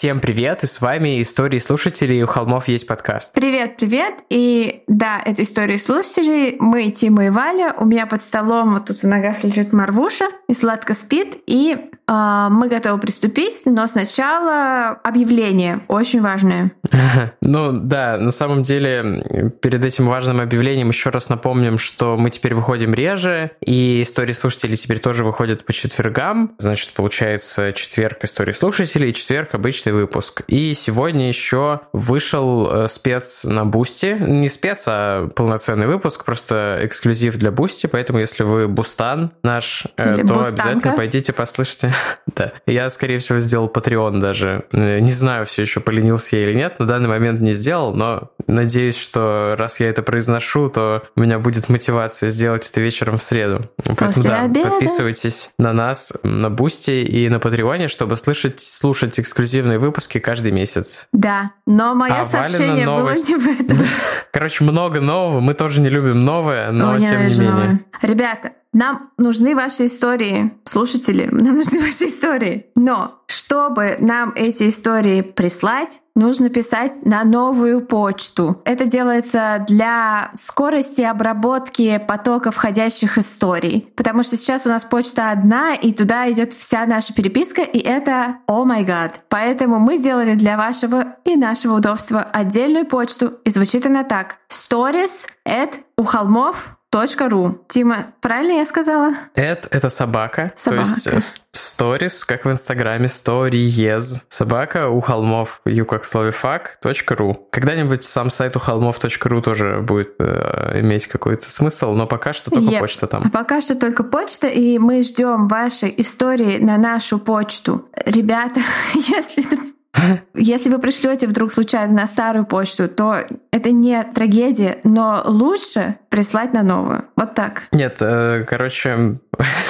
Всем привет, и с вами «Истории слушателей» у холмов есть подкаст. Привет, привет, и да, это «Истории слушателей», мы Тима и Валя, у меня под столом вот тут в ногах лежит Марвуша и сладко спит, и мы готовы приступить, но сначала объявление, очень важное. Ну да, на самом деле, перед этим важным объявлением еще раз напомним, что мы теперь выходим реже, и «Истории слушателей» теперь тоже выходят по четвергам, значит, получается четверг «Истории слушателей», четверг обычный выпуск. И сегодня еще вышел э, спец на Boosty. Не спец, а полноценный выпуск, просто эксклюзив для Boosty. Поэтому, если вы Бустан наш, э, Или то бустанка. обязательно пойдите послушайте. да. Я, скорее всего, сделал Patreon даже. Э, не знаю, все еще поленился я или нет. На данный момент не сделал, но надеюсь, что раз я это произношу, то у меня будет мотивация сделать это вечером в среду. Поэтому, После да, обеда. подписывайтесь на нас на Boosty и на Patreon е, чтобы слышать, слушать эксклюзив эксклюзивные выпуски каждый месяц. Да, но мое а сообщение было не в этом. Короче, много нового. Мы тоже не любим новое, но О, тем не менее. Новое. Ребята, нам нужны ваши истории, слушатели, нам нужны ваши истории. Но чтобы нам эти истории прислать, нужно писать на новую почту. Это делается для скорости обработки потока входящих историй. Потому что сейчас у нас почта одна, и туда идет вся наша переписка, и это о май гад. Поэтому мы сделали для вашего и нашего удобства отдельную почту, и звучит она так. stories at у ру. Тима, правильно я сказала? Эд — это собака. собака. То есть сторис, как в Инстаграме, stories. Собака у холмов, ю как словифак, ру. Когда-нибудь сам сайт у холмов ру тоже будет э, иметь какой-то смысл, но пока что только yep. почта там. А пока что только почта, и мы ждем ваши истории на нашу почту. Ребята, если если вы пришлете вдруг случайно на старую почту, то это не трагедия, но лучше прислать на новую. Вот так. Нет, э, короче,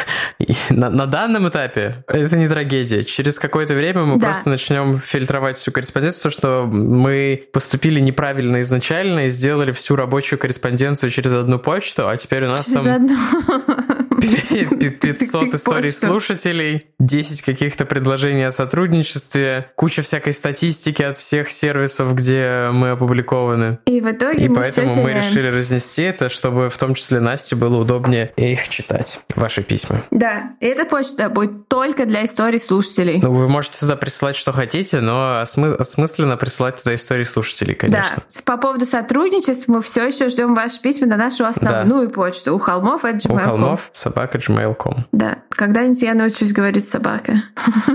на, на данном этапе это не трагедия. Через какое-то время мы да. просто начнем фильтровать всю корреспонденцию, что мы поступили неправильно изначально и сделали всю рабочую корреспонденцию через одну почту, а теперь у нас через там... Одну. 500 историй слушателей, 10 каких-то предложений о сотрудничестве, куча всякой статистики от всех сервисов, где мы опубликованы. И в итоге И мы поэтому мы решили разнести это, чтобы в том числе Насте было удобнее их читать, ваши письма. Да, и эта почта будет только для историй слушателей. Ну, вы можете туда присылать, что хотите, но осмы- осмысленно присылать туда истории слушателей, конечно. Да, по поводу сотрудничества мы все еще ждем ваши письма на нашу основную да. почту у холмов gmail.com. У холмов собака gmail.com. Да, когда-нибудь я научусь говорить собака.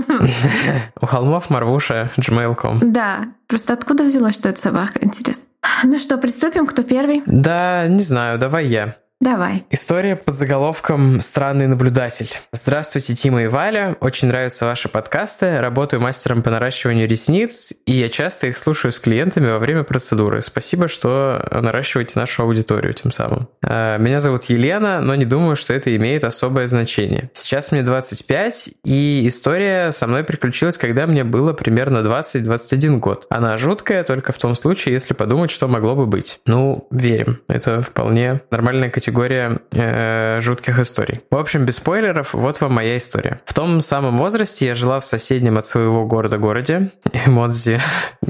У холмов Марвуша gmail.com. Да, просто откуда взялось, что это собака, интересно. Ну что, приступим, кто первый? Да, не знаю, давай я. Давай. История под заголовком «Странный наблюдатель». Здравствуйте, Тима и Валя. Очень нравятся ваши подкасты. Работаю мастером по наращиванию ресниц, и я часто их слушаю с клиентами во время процедуры. Спасибо, что наращиваете нашу аудиторию тем самым. А, меня зовут Елена, но не думаю, что это имеет особое значение. Сейчас мне 25, и история со мной приключилась, когда мне было примерно 20-21 год. Она жуткая только в том случае, если подумать, что могло бы быть. Ну, верим. Это вполне нормальная категория категория э, жутких историй. В общем, без спойлеров, вот вам моя история. В том самом возрасте я жила в соседнем от своего города городе, Эмодзи,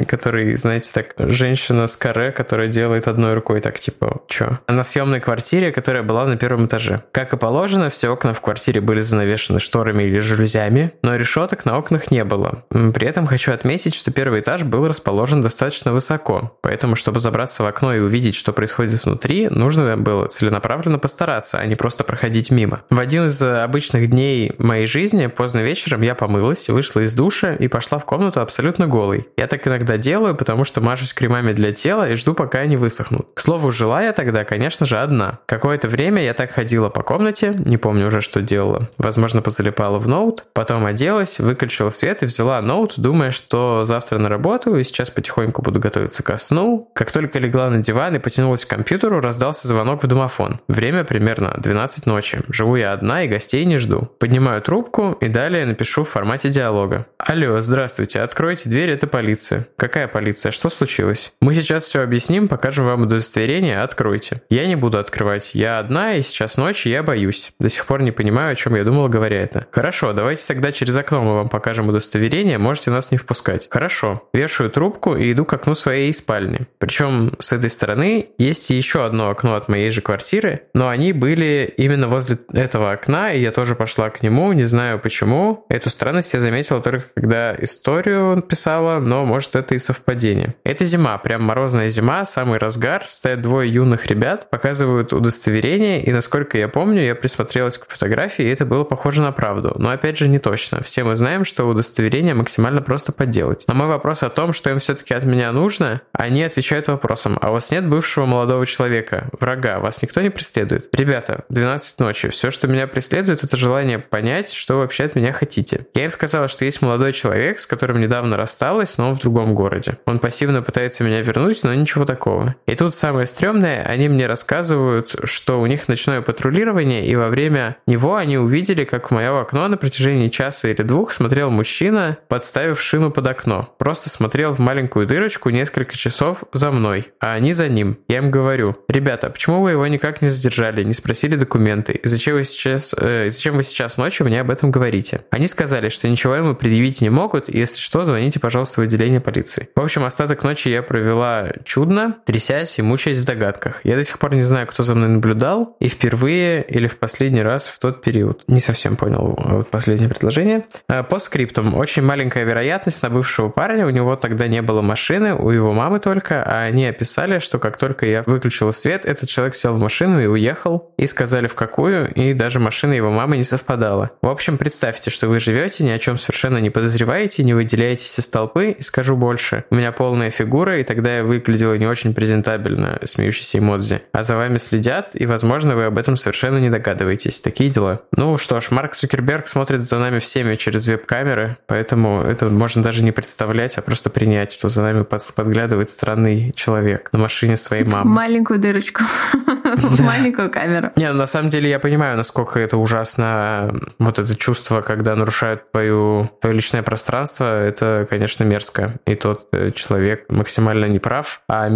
который, знаете, так, женщина с каре, которая делает одной рукой так, типа, чё? На съемной квартире, которая была на первом этаже. Как и положено, все окна в квартире были занавешены шторами или жалюзями, но решеток на окнах не было. При этом хочу отметить, что первый этаж был расположен достаточно высоко, поэтому, чтобы забраться в окно и увидеть, что происходит внутри, нужно было целенаправленно целенаправленно постараться, а не просто проходить мимо. В один из э, обычных дней моей жизни, поздно вечером, я помылась, вышла из душа и пошла в комнату абсолютно голой. Я так иногда делаю, потому что мажусь кремами для тела и жду, пока они высохнут. К слову, жила я тогда, конечно же, одна. Какое-то время я так ходила по комнате, не помню уже, что делала. Возможно, позалипала в ноут, потом оделась, выключила свет и взяла ноут, думая, что завтра на работу и сейчас потихоньку буду готовиться ко сну. Как только легла на диван и потянулась к компьютеру, раздался звонок в домофон. Время примерно 12 ночи. Живу я одна и гостей не жду. Поднимаю трубку и далее напишу в формате диалога. Алло, здравствуйте, откройте дверь, это полиция. Какая полиция? Что случилось? Мы сейчас все объясним, покажем вам удостоверение, откройте. Я не буду открывать. Я одна, и сейчас ночь, я боюсь. До сих пор не понимаю, о чем я думал, говоря это. Хорошо, давайте тогда через окно мы вам покажем удостоверение, можете нас не впускать. Хорошо. Вешаю трубку и иду к окну своей спальни. Причем с этой стороны есть еще одно окно от моей же квартиры, но они были именно возле этого окна, и я тоже пошла к нему, не знаю почему. Эту странность я заметила только когда историю писала, но может это и совпадение. Это зима, прям морозная зима, самый разгар, стоят двое юных ребят, показывают удостоверение, и насколько я помню, я присмотрелась к фотографии, и это было похоже на правду. Но опять же не точно. Все мы знаем, что удостоверение максимально просто подделать. На мой вопрос о том, что им все-таки от меня нужно, они отвечают вопросом, а у вас нет бывшего молодого человека, врага, вас никто не преследует? Ребята, 12 ночи, все, что меня преследует, это желание понять, что вы вообще от меня хотите. Я им сказала, что есть молодой человек, с которым недавно рассталась, но он в другом городе. Он пассивно пытается меня вернуть, но ничего такого. И тут самое стрёмное, они мне рассказывают, что у них ночное патрулирование, и во время него они увидели, как в мое окно на протяжении часа или двух смотрел мужчина, подставив шину под окно. Просто смотрел в маленькую дырочку несколько часов за мной, а они за ним. Я им говорю, ребята, почему вы его никак не задержали, не спросили документы, и зачем вы сейчас, э, зачем вы сейчас ночью мне об этом говорите? Они сказали, что ничего ему предъявить не могут, и если что, звоните, пожалуйста, в отделение полиции. В общем, остаток ночи я провела чудно, трясясь и мучаясь в догадках. Я до сих пор не знаю, кто за мной наблюдал, и впервые или в последний раз в тот период. Не совсем понял вот последнее предложение. А, по скриптам. Очень маленькая вероятность на бывшего парня. У него тогда не было машины, у его мамы только, а они описали, что как только я выключила свет, этот человек сел в машину и уехал, и сказали в какую, и даже машина его мамы не совпадала. В общем, представьте, что вы живете, ни о чем совершенно не подозреваете, не выделяетесь из толпы, и скажу больше. У меня полная фигура, и тогда я выглядела не очень презентабельно, смеющийся эмодзи. А за вами следят, и, возможно, вы об этом совершенно не догадываетесь. Такие дела. Ну что ж, Марк Цукерберг смотрит за нами всеми через веб-камеры, поэтому это можно даже не представлять, а просто принять, что за нами подглядывает странный человек на машине своей мамы. Маленькую дырочку. Маленькую камеру. Не, ну на самом деле я понимаю, насколько это ужасно, вот это чувство, когда нарушают твою, твое личное пространство, это, конечно, мерзко. И тот э, человек максимально неправ, а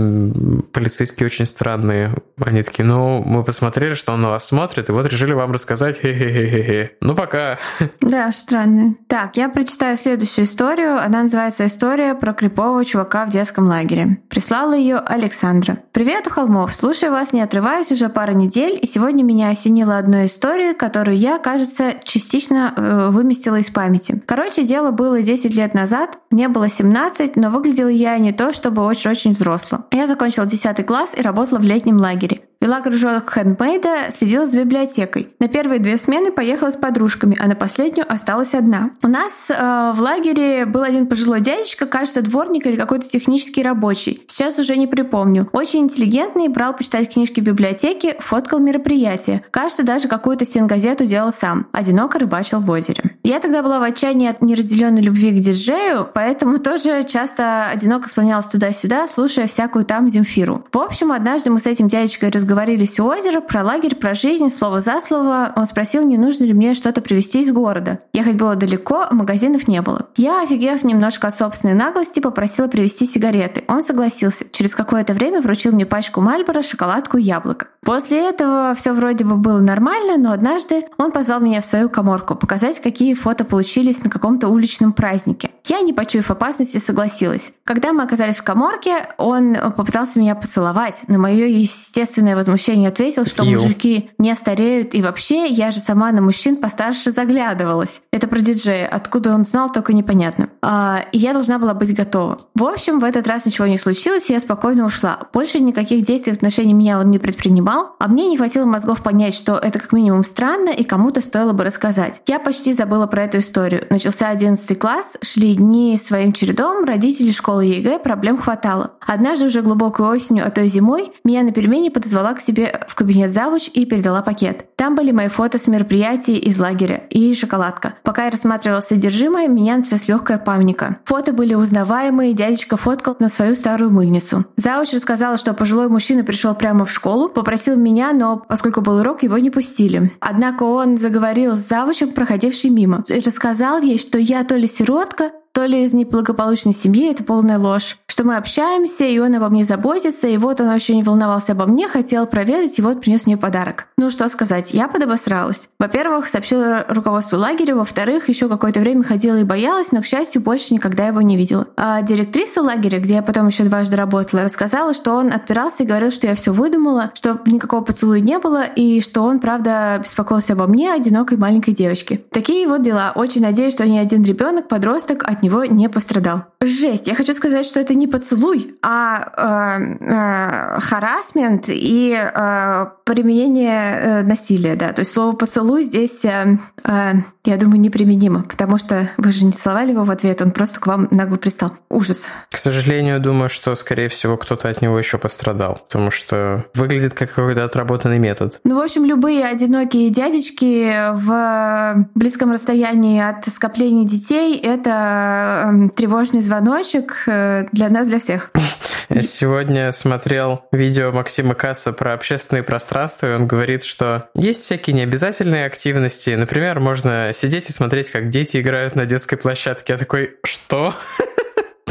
полицейские очень странные. Они такие, ну, мы посмотрели, что он на вас смотрит, и вот решили вам рассказать, хе-хе-хе-хе. Ну, пока. Да, странно. Так, я прочитаю следующую историю. Она называется «История про крипового чувака в детском лагере». Прислала ее Александра. «Привет, у холмов. Слушаю вас, не отрываясь уже пару недель, и сегодня меня осенила одной историей, которую я, кажется, частично э, выместила из памяти. Короче, дело было 10 лет назад. Мне было 17, но выглядела я не то, чтобы очень-очень взросло. Я закончила 10 класс и работала в летнем лагере. Вела кружок хендмейда, следила за библиотекой. На первые две смены поехала с подружками, а на последнюю осталась одна. У нас э, в лагере был один пожилой дядечка, кажется, дворник или какой-то технический рабочий. Сейчас уже не припомню. Очень интеллигентный, брал почитать книжки в библиотеке, фоткал мероприятия. Кажется, даже какую-то стенгазету делал сам. Одиноко рыбачил в озере. Я тогда была в отчаянии от неразделенной любви к диджею, поэтому тоже часто одиноко слонялась туда-сюда, слушая всякую там Земфиру. В общем, однажды мы с этим дядечкой разговаривали разговорились у озера про лагерь, про жизнь, слово за слово. Он спросил, не нужно ли мне что-то привезти из города. Ехать было далеко, а магазинов не было. Я, офигев немножко от собственной наглости, попросила привезти сигареты. Он согласился. Через какое-то время вручил мне пачку Мальбора, шоколадку и яблоко. После этого все вроде бы было нормально, но однажды он позвал меня в свою коморку показать, какие фото получились на каком-то уличном празднике. Я, не почуяв опасности, согласилась. Когда мы оказались в коморке, он попытался меня поцеловать. На мое естественное возмущение ответил, что Ю. мужики не стареют, и вообще я же сама на мужчин постарше заглядывалась. Это про диджея. Откуда он знал, только непонятно. А, и я должна была быть готова. В общем, в этот раз ничего не случилось, и я спокойно ушла. Больше никаких действий в отношении меня он не предпринимал, а мне не хватило мозгов понять, что это как минимум странно, и кому-то стоило бы рассказать. Я почти забыла про эту историю. Начался 11 класс, шли дни своим чередом, родители, школа, ЕГЭ, проблем хватало. Однажды уже глубокой осенью, а то и зимой, меня на перемене подозвала позвала к себе в кабинет завуч и передала пакет. Там были мои фото с мероприятий из лагеря и шоколадка. Пока я рассматривала содержимое, меня началась легкая паника. Фото были узнаваемые, дядечка фоткал на свою старую мыльницу. Завуч рассказала, что пожилой мужчина пришел прямо в школу, попросил меня, но поскольку был урок, его не пустили. Однако он заговорил с завучем, проходивший мимо, и рассказал ей, что я то ли сиротка, то ли из неблагополучной семьи, это полная ложь. Что мы общаемся, и он обо мне заботится, и вот он очень волновался обо мне, хотел проведать, и вот принес мне подарок. Ну что сказать, я подобосралась. Во-первых, сообщила руководству лагеря, во-вторых, еще какое-то время ходила и боялась, но, к счастью, больше никогда его не видела. А директриса лагеря, где я потом еще дважды работала, рассказала, что он отпирался и говорил, что я все выдумала, что никакого поцелуя не было, и что он, правда, беспокоился обо мне, одинокой маленькой девочке. Такие вот дела. Очень надеюсь, что ни один ребенок, подросток него не пострадал. Жесть. Я хочу сказать, что это не поцелуй, а э, э, харасмент и э, применение э, насилия. Да. То есть слово поцелуй здесь, э, э, я думаю, неприменимо, потому что вы же не целовали его в ответ, он просто к вам нагло пристал. Ужас. К сожалению, думаю, что, скорее всего, кто-то от него еще пострадал, потому что выглядит как какой-то отработанный метод. Ну, в общем, любые одинокие дядечки в близком расстоянии от скопления детей — это эм, тревожный звоночек э, для нас, для всех. Я сегодня смотрел видео Максима Каца про общественные пространства, и он говорит, что есть всякие необязательные активности. Например, можно сидеть и смотреть, как дети играют на детской площадке. Я такой, что?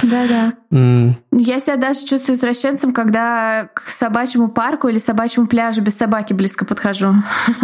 Да-да. Mm. Я себя даже чувствую извращенцем, когда к собачьему парку или собачьему пляжу без собаки близко подхожу.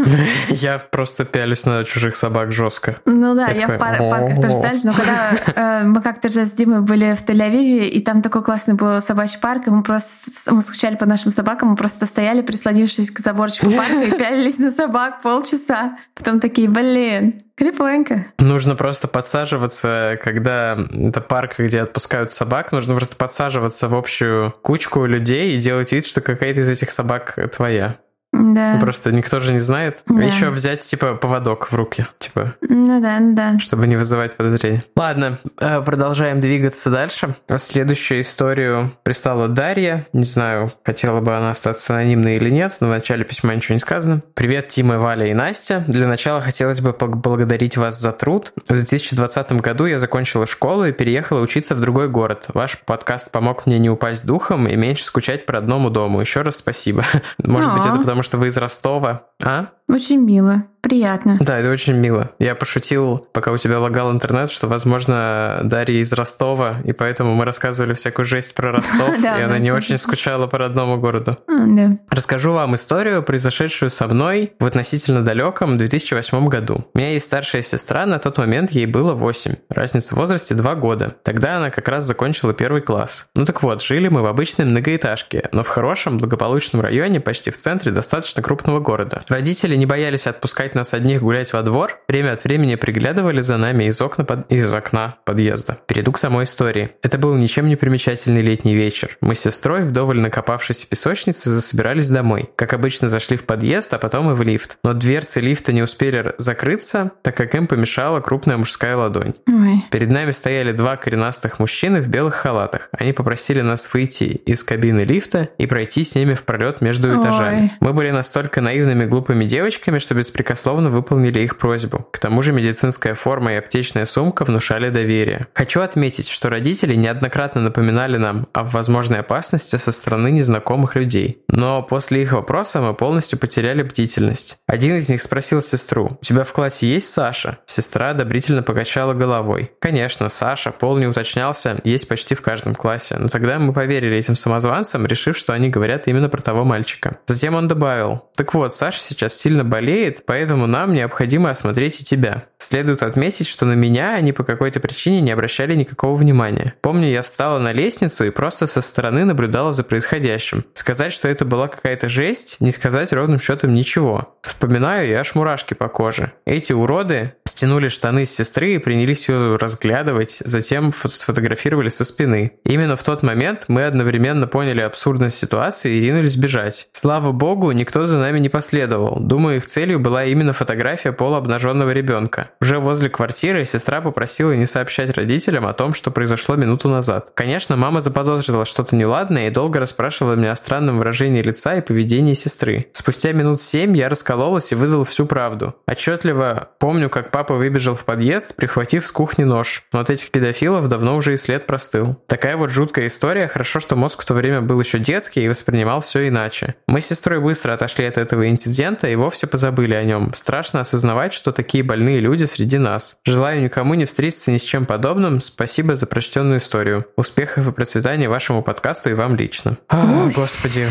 Я просто пялюсь на чужих собак жестко. Ну да, я, в парках тоже пялюсь, но когда э, мы как-то же с Димой были в Тель-Авиве, и там такой классный был собачий парк, и мы просто мы скучали по нашим собакам, мы просто стояли, прислонившись к заборчику парка, и пялились на собак полчаса. Потом такие, блин, Крепонько. Нужно просто подсаживаться, когда это парк, где отпускают собак, нужно просто подсаживаться в общую кучку людей и делать вид, что какая-то из этих собак твоя. Да. Просто никто же не знает. Да. Еще взять, типа, поводок в руки, типа. Ну да, ну да. Чтобы не вызывать подозрений. Ладно, э, продолжаем двигаться дальше. Следующую историю прислала Дарья. Не знаю, хотела бы она остаться анонимной или нет, но в начале письма ничего не сказано. Привет, Тима, Валя и Настя. Для начала хотелось бы поблагодарить вас за труд. В 2020 году я закончила школу и переехала учиться в другой город. Ваш подкаст помог мне не упасть духом и меньше скучать по родному дому. Еще раз спасибо. Может быть, это потому, что вы из Ростова, а? Очень мило. Приятно. Да, это очень мило. Я пошутил, пока у тебя лагал интернет, что, возможно, Дарья из Ростова, и поэтому мы рассказывали всякую жесть про Ростов, и она не очень скучала по родному городу. А, Расскажу вам историю, произошедшую со мной в относительно далеком 2008 году. У меня есть старшая сестра, на тот момент ей было 8. Разница в возрасте 2 года. Тогда она как раз закончила первый класс. Ну так вот, жили мы в обычной многоэтажке, но в хорошем, благополучном районе, почти в центре достаточно крупного города. Родители не боялись отпускать нас одних гулять во двор, время от времени приглядывали за нами из окна, под... из окна подъезда. Перейду к самой истории. Это был ничем не примечательный летний вечер. Мы с сестрой, вдоволь накопавшись в песочнице, засобирались домой. Как обычно, зашли в подъезд, а потом и в лифт. Но дверцы лифта не успели закрыться, так как им помешала крупная мужская ладонь. Ой. Перед нами стояли два коренастых мужчины в белых халатах. Они попросили нас выйти из кабины лифта и пройти с ними в пролет между этажами. Ой. Мы были настолько наивными глупыми девочками, что беспрекословно беспрекословно выполнили их просьбу. К тому же медицинская форма и аптечная сумка внушали доверие. Хочу отметить, что родители неоднократно напоминали нам о возможной опасности со стороны незнакомых людей. Но после их вопроса мы полностью потеряли бдительность. Один из них спросил сестру, «У тебя в классе есть Саша?» Сестра одобрительно покачала головой. Конечно, Саша, пол не уточнялся, есть почти в каждом классе. Но тогда мы поверили этим самозванцам, решив, что они говорят именно про того мальчика. Затем он добавил, «Так вот, Саша сейчас сильно болеет, поэтому нам необходимо осмотреть и тебя. Следует отметить, что на меня они по какой-то причине не обращали никакого внимания. Помню, я встала на лестницу и просто со стороны наблюдала за происходящим. Сказать, что это была какая-то жесть, не сказать ровным счетом ничего. Вспоминаю, и аж мурашки по коже. Эти уроды стянули штаны с сестры и принялись ее разглядывать, затем сфотографировали со спины. Именно в тот момент мы одновременно поняли абсурдность ситуации и ринулись бежать. Слава богу, никто за нами не последовал. Думаю, их целью была именно фотография полуобнаженного ребенка. Уже возле квартиры сестра попросила не сообщать родителям о том, что произошло минуту назад. Конечно, мама заподозрила что-то неладное и долго расспрашивала меня о странном выражении лица и поведении сестры. Спустя минут семь я раскололась и выдал всю правду. Отчетливо помню, как папа папа выбежал в подъезд, прихватив с кухни нож. Но от этих педофилов давно уже и след простыл. Такая вот жуткая история. Хорошо, что мозг в то время был еще детский и воспринимал все иначе. Мы с сестрой быстро отошли от этого инцидента и вовсе позабыли о нем. Страшно осознавать, что такие больные люди среди нас. Желаю никому не встретиться ни с чем подобным. Спасибо за прочтенную историю. Успехов и процветания вашему подкасту и вам лично. О, господи.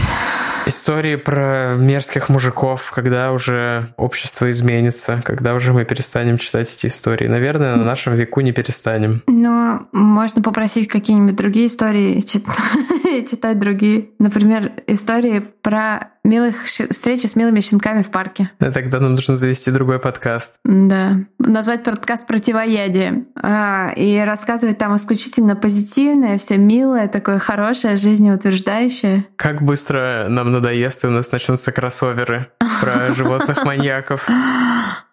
Истории про мерзких мужиков, когда уже общество изменится, когда уже мы перестанем читать эти истории. Наверное, на нашем веку не перестанем. Но можно попросить какие-нибудь другие истории читать другие. Например, истории про милых встречи с милыми щенками в парке. А тогда нам нужно завести другой подкаст. Да. Назвать подкаст «Противоядие». А, и рассказывать там исключительно позитивное, все милое, такое хорошее, жизнеутверждающее. Как быстро нам надоест, и у нас начнутся кроссоверы про животных-маньяков.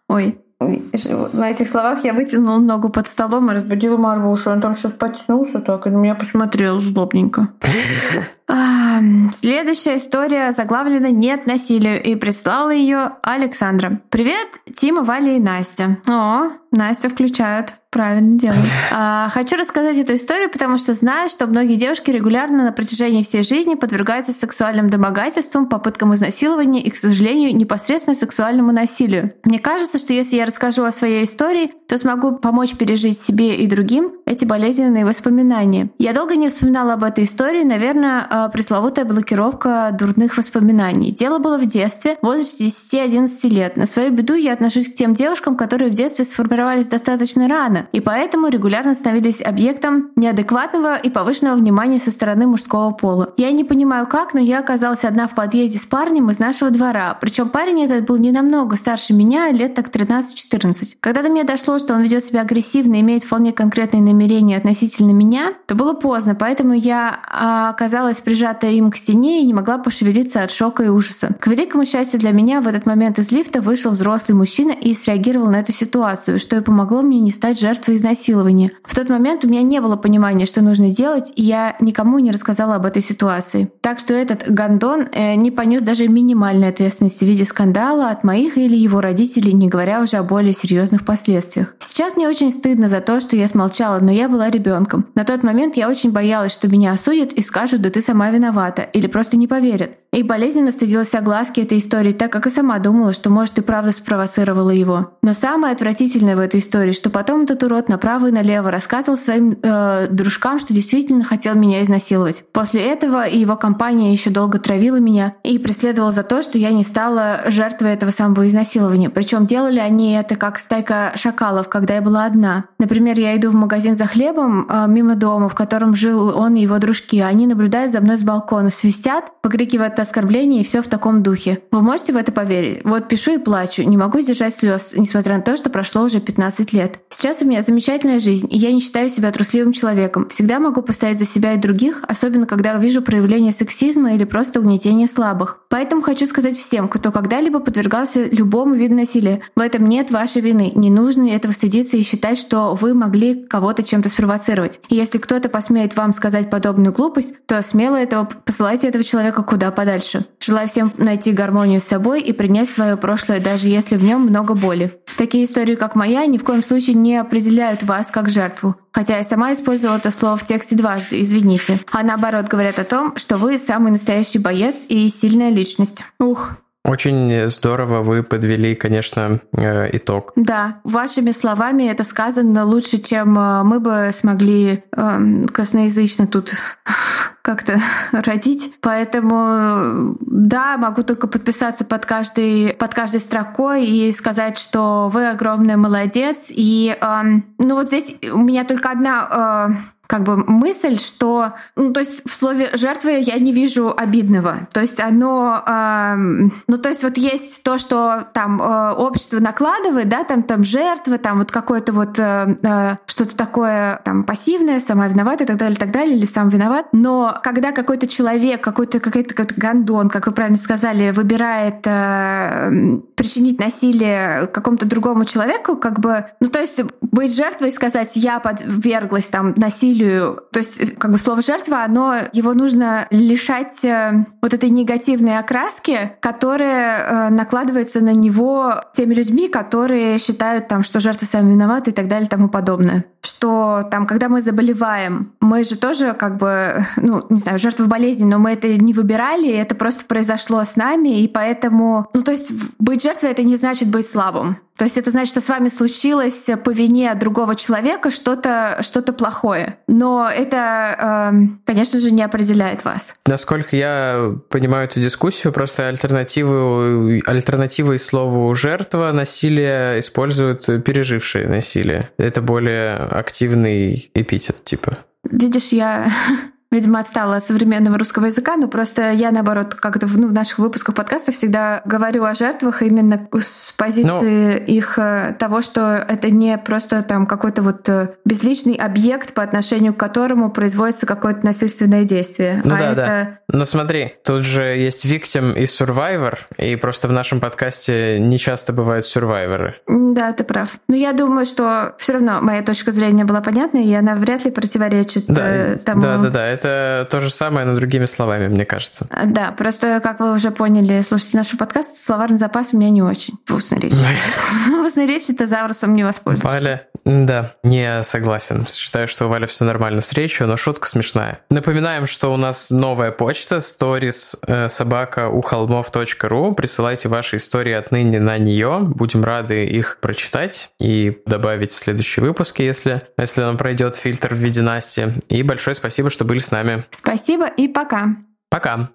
Ой, на этих словах я вытянула ногу под столом и разбудила Марвушу. Он там сейчас потянулся так и на меня посмотрел злобненько. Следующая история заглавлена «Нет насилию» и прислала ее Александра. Привет, Тима, Валя и Настя. О, Настя включают. Правильно делают. А, хочу рассказать эту историю, потому что знаю, что многие девушки регулярно на протяжении всей жизни подвергаются сексуальным домогательствам, попыткам изнасилования и, к сожалению, непосредственно сексуальному насилию. Мне кажется, что если я расскажу о своей истории, то смогу помочь пережить себе и другим эти болезненные воспоминания. Я долго не вспоминала об этой истории, наверное, а, пресловутая блокировка дурных воспоминаний. Дело было в детстве, в возрасте 10-11 лет. На свою беду я отношусь к тем девушкам, которые в детстве сформировались достаточно рано, и поэтому регулярно становились объектом неадекватного и повышенного внимания со стороны мужского пола. Я не понимаю как, но я оказалась одна в подъезде с парнем из нашего двора. Причем парень этот был не намного старше меня, лет так 13-14. Когда до меня дошло, что он ведет себя агрессивно и имеет вполне конкретные намерения относительно меня, то было поздно, поэтому я а, оказалась прижата им к стене и не могла пошевелиться от шока и ужаса. К великому счастью для меня, в этот момент из лифта вышел взрослый мужчина и среагировал на эту ситуацию, что и помогло мне не стать жертвой жертвой изнасилования. В тот момент у меня не было понимания, что нужно делать, и я никому не рассказала об этой ситуации. Так что этот гондон э, не понес даже минимальной ответственности в виде скандала от моих или его родителей, не говоря уже о более серьезных последствиях. Сейчас мне очень стыдно за то, что я смолчала, но я была ребенком. На тот момент я очень боялась, что меня осудят и скажут, да ты сама виновата, или просто не поверят. И болезненно стыдилась огласки этой истории, так как и сама думала, что, может, и правда спровоцировала его. Но самое отвратительное в этой истории, что потом этот урод направо и налево рассказывал своим э, дружкам, что действительно хотел меня изнасиловать. После этого его компания еще долго травила меня и преследовала за то, что я не стала жертвой этого самого изнасилования. Причем делали они это как стайка шакалов, когда я была одна. Например, я иду в магазин за хлебом э, мимо дома, в котором жил он и его дружки. Они наблюдают за мной с балкона, свистят, покрикивают оскорбления и все в таком духе. Вы можете в это поверить? Вот пишу и плачу, не могу сдержать слез, несмотря на то, что прошло уже 15 лет. Сейчас у меня замечательная жизнь, и я не считаю себя трусливым человеком. Всегда могу постоять за себя и других, особенно когда вижу проявление сексизма или просто угнетения слабых. Поэтому хочу сказать всем, кто когда-либо подвергался любому виду насилия, в этом нет вашей вины. Не нужно этого стыдиться и считать, что вы могли кого-то чем-то спровоцировать. И если кто-то посмеет вам сказать подобную глупость, то смело этого посылайте этого человека куда подальше дальше. Желаю всем найти гармонию с собой и принять свое прошлое, даже если в нем много боли. Такие истории, как моя, ни в коем случае не определяют вас как жертву. Хотя я сама использовала это слово в тексте дважды, извините. А наоборот говорят о том, что вы самый настоящий боец и сильная личность. Ух, очень здорово вы подвели, конечно, э, итог. Да, вашими словами это сказано лучше, чем э, мы бы смогли э, косноязычно тут как-то родить. Поэтому да, могу только подписаться под каждой, под каждой строкой и сказать, что вы огромный молодец. И э, ну вот здесь у меня только одна э, как бы мысль, что, ну, то есть в слове жертвы я не вижу обидного. То есть оно, э, ну, то есть вот есть то, что там э, общество накладывает, да, там, там жертвы, там вот какое-то вот, э, э, что-то такое там пассивное, сама виновата и так далее, и так далее, или сам виноват. Но когда какой-то человек, какой-то какой-то какой гандон, как вы правильно сказали, выбирает э, причинить насилие какому-то другому человеку, как бы, ну то есть быть жертвой и сказать, я подверглась там насилию, то есть как бы слово жертва, оно его нужно лишать э, вот этой негативной окраски, которая э, накладывается на него теми людьми, которые считают там, что жертвы сами виноваты и так далее и тому подобное. Что там, когда мы заболеваем, мы же тоже как бы, ну, не знаю, жертвы болезни, но мы это не выбирали, это просто произошло с нами, и поэтому, ну, то есть быть жертвой — это не значит быть слабым. То есть это значит, что с вами случилось по вине другого человека что-то что плохое. Но это, эм, конечно же, не определяет вас. Насколько я понимаю эту дискуссию, просто альтернативу, альтернативой слову «жертва» насилия используют пережившие насилие. Это более активный эпитет, типа. Видишь, я видимо, отстала от современного русского языка, но просто я, наоборот, как-то ну, в наших выпусках подкаста всегда говорю о жертвах именно с позиции ну, их э, того, что это не просто там какой-то вот э, безличный объект, по отношению к которому производится какое-то насильственное действие. Ну а да, это... да. Но смотри, тут же есть victim и survivor, и просто в нашем подкасте не часто бывают survivorы. Да, ты прав. Но я думаю, что все равно моя точка зрения была понятна, и она вряд ли противоречит да, э, тому... Да, да, да это то же самое, но другими словами, мне кажется. А, да, просто, как вы уже поняли, слушайте нашего подкаста, словарный запас у меня не очень в устной речи. В устной речи тезаврусом не воспользуюсь. Валя, да, не согласен. Считаю, что у Валя все нормально с речью, но шутка смешная. Напоминаем, что у нас новая почта stories э, собака у холмов.ру. Присылайте ваши истории отныне на нее. Будем рады их прочитать и добавить в следующие выпуски, если, если нам пройдет фильтр в виде Насти. И большое спасибо, что были с нами. Спасибо и пока. Пока.